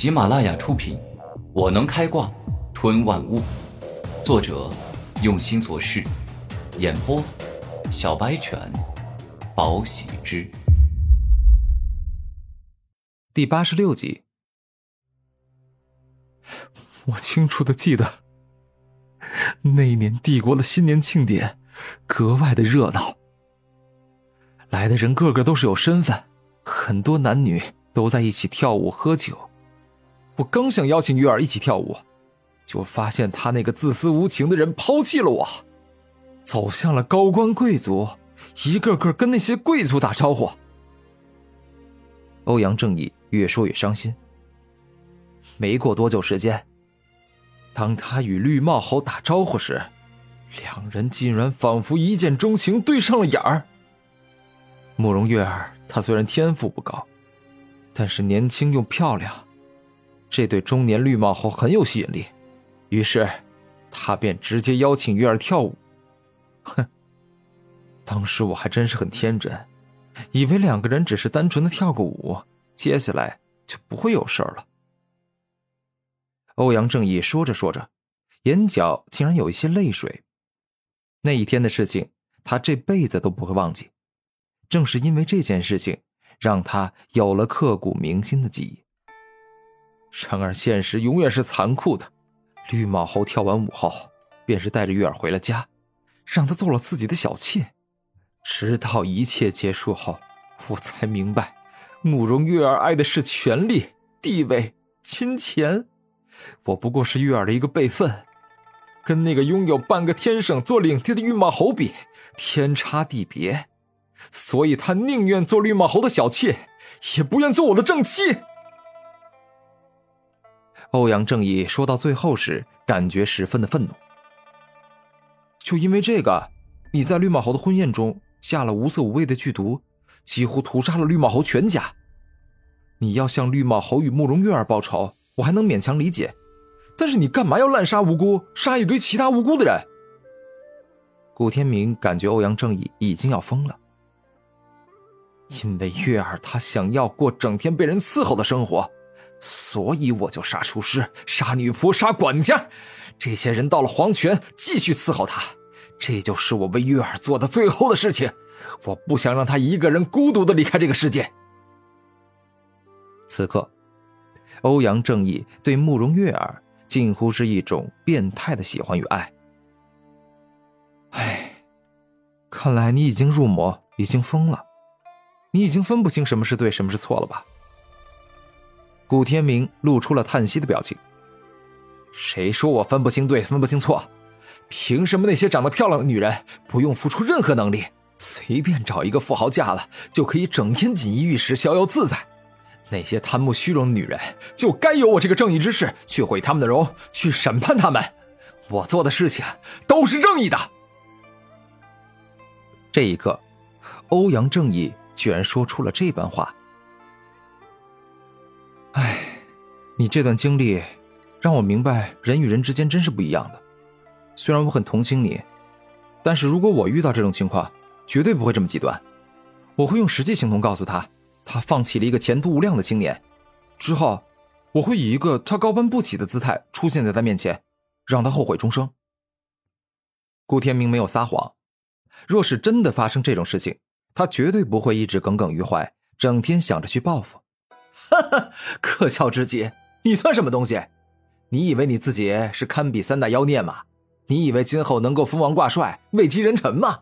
喜马拉雅出品，《我能开挂吞万物》，作者用心做事，演播小白犬，宝喜之，第八十六集。我清楚的记得，那一年帝国的新年庆典格外的热闹，来的人个个都是有身份，很多男女都在一起跳舞喝酒。我刚想邀请月儿一起跳舞，就发现他那个自私无情的人抛弃了我，走向了高官贵族，一个个跟那些贵族打招呼。欧阳正义越说越伤心。没过多久时间，当他与绿帽猴打招呼时，两人竟然仿佛一见钟情，对上了眼儿。慕容月儿，她虽然天赋不高，但是年轻又漂亮。这对中年绿帽猴很有吸引力，于是他便直接邀请月儿跳舞。哼，当时我还真是很天真，以为两个人只是单纯的跳个舞，接下来就不会有事儿了。欧阳正义说着说着，眼角竟然有一些泪水。那一天的事情，他这辈子都不会忘记。正是因为这件事情，让他有了刻骨铭心的记忆。然而，现实永远是残酷的。绿帽侯跳完舞后，便是带着月儿回了家，让他做了自己的小妾。直到一切结束后，我才明白，慕容月儿爱的是权力、地位、金钱。我不过是月儿的一个备份，跟那个拥有半个天省做领地的绿帽侯比，天差地别。所以，他宁愿做绿帽侯的小妾，也不愿做我的正妻。欧阳正义说到最后时，感觉十分的愤怒。就因为这个，你在绿帽侯的婚宴中下了无色无味的剧毒，几乎屠杀了绿帽侯全家。你要向绿帽侯与慕容月儿报仇，我还能勉强理解。但是你干嘛要滥杀无辜，杀一堆其他无辜的人？古天明感觉欧阳正义已经要疯了，因为月儿她想要过整天被人伺候的生活。所以我就杀厨师、杀女仆、杀管家，这些人到了黄泉继续伺候他，这就是我为月儿做的最后的事情。我不想让他一个人孤独的离开这个世界。此刻，欧阳正义对慕容月儿近乎是一种变态的喜欢与爱。唉，看来你已经入魔，已经疯了，你已经分不清什么是对，什么是错了吧？古天明露出了叹息的表情。谁说我分不清对，分不清错？凭什么那些长得漂亮的女人不用付出任何能力，随便找一个富豪嫁了，就可以整天锦衣玉食、逍遥自在？那些贪慕虚荣的女人就该由我这个正义之士去毁他们的容，去审判他们。我做的事情都是正义的。这一刻，欧阳正义居然说出了这般话。你这段经历让我明白，人与人之间真是不一样的。虽然我很同情你，但是如果我遇到这种情况，绝对不会这么极端。我会用实际行动告诉他，他放弃了一个前途无量的青年。之后，我会以一个他高攀不起的姿态出现在他面前，让他后悔终生。顾天明没有撒谎，若是真的发生这种事情，他绝对不会一直耿耿于怀，整天想着去报复。哈哈，可笑之极！你算什么东西？你以为你自己是堪比三大妖孽吗？你以为今后能够封王挂帅、位极人臣吗？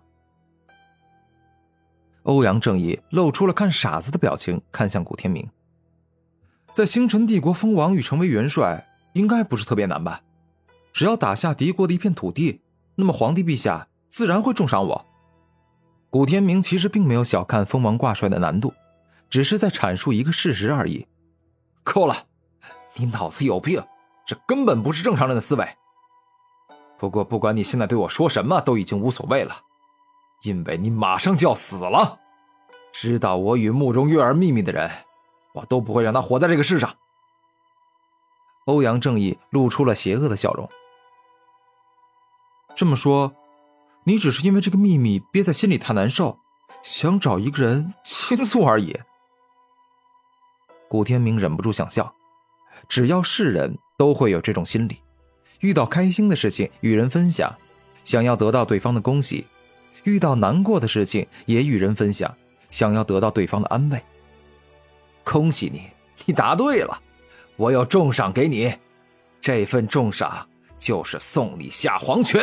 欧阳正义露出了看傻子的表情，看向古天明。在星辰帝国封王与成为元帅，应该不是特别难吧？只要打下敌国的一片土地，那么皇帝陛下自然会重赏我。古天明其实并没有小看封王挂帅的难度。只是在阐述一个事实而已。够了，你脑子有病，这根本不是正常人的思维。不过，不管你现在对我说什么，都已经无所谓了，因为你马上就要死了。知道我与慕容月儿秘密的人，我都不会让他活在这个世上。欧阳正义露出了邪恶的笑容。这么说，你只是因为这个秘密憋在心里太难受，想找一个人倾诉而已。古天明忍不住想笑，只要是人都会有这种心理，遇到开心的事情与人分享，想要得到对方的恭喜；遇到难过的事情也与人分享，想要得到对方的安慰。恭喜你，你答对了，我要重赏给你。这份重赏就是送你下黄泉，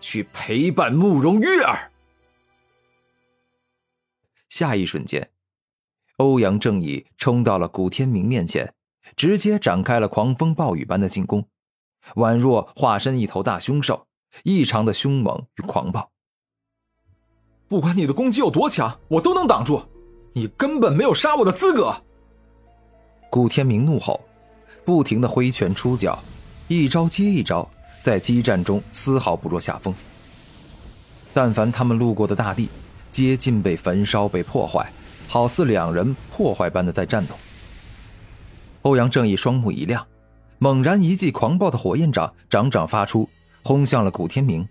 去陪伴慕容月儿。下一瞬间，欧阳正义冲到了古天明面前。直接展开了狂风暴雨般的进攻，宛若化身一头大凶兽，异常的凶猛与狂暴。不管你的攻击有多强，我都能挡住，你根本没有杀我的资格！古天明怒吼，不停的挥拳出脚，一招接一招，在激战中丝毫不落下风。但凡他们路过的大地，皆尽被焚烧、被破坏，好似两人破坏般的在战斗。欧阳正义双目一亮，猛然一记狂暴的火焰掌掌掌发出，轰向了古天明。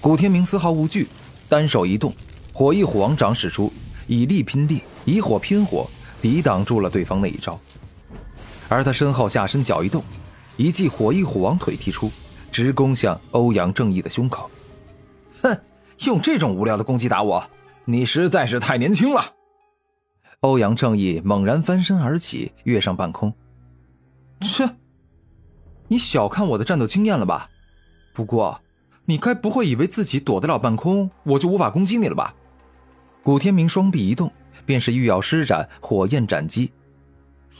古天明丝毫无惧，单手一动，火翼虎王掌使出，以力拼力，以火拼火，抵挡住了对方那一招。而他身后下身脚一动，一记火翼虎王腿踢出，直攻向欧阳正义的胸口。哼，用这种无聊的攻击打我，你实在是太年轻了。欧阳正义猛然翻身而起，跃上半空。切，你小看我的战斗经验了吧？不过，你该不会以为自己躲得了半空，我就无法攻击你了吧？古天明双臂一动，便是欲要施展火焰斩击。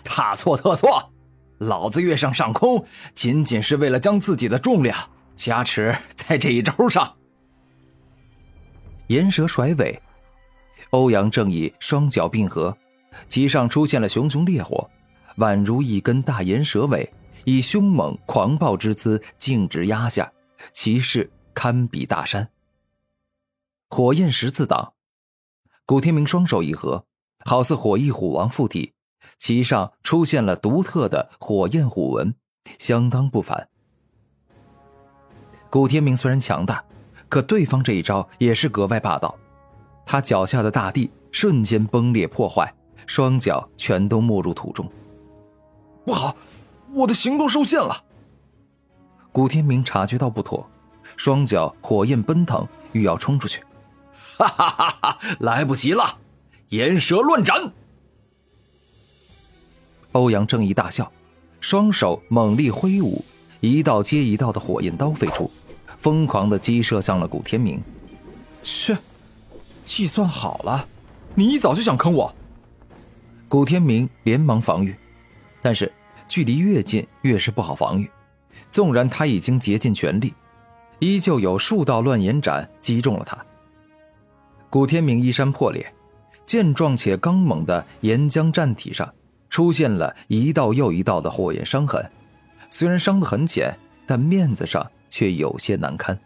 大错特错！老子跃上上空，仅仅是为了将自己的重量加持在这一招上。岩蛇甩尾。欧阳正义双脚并合，其上出现了熊熊烈火，宛如一根大岩蛇尾，以凶猛狂暴之姿径直压下，其势堪比大山。火焰十字挡，古天明双手一合，好似火翼虎王附体，其上出现了独特的火焰虎纹，相当不凡。古天明虽然强大，可对方这一招也是格外霸道。他脚下的大地瞬间崩裂破坏，双脚全都没入土中。不好，我的行动受限了。古天明察觉到不妥，双脚火焰奔腾，欲要冲出去。哈哈哈哈！来不及了，岩蛇乱斩！欧阳正义大笑，双手猛力挥舞，一道接一道的火焰刀飞出，疯狂的击射向了古天明。去！计算好了，你一早就想坑我。古天明连忙防御，但是距离越近越是不好防御。纵然他已经竭尽全力，依旧有数道乱岩斩击中了他。古天明衣衫破裂，健壮且刚猛的岩浆战体上出现了一道又一道的火焰伤痕。虽然伤得很浅，但面子上却有些难堪。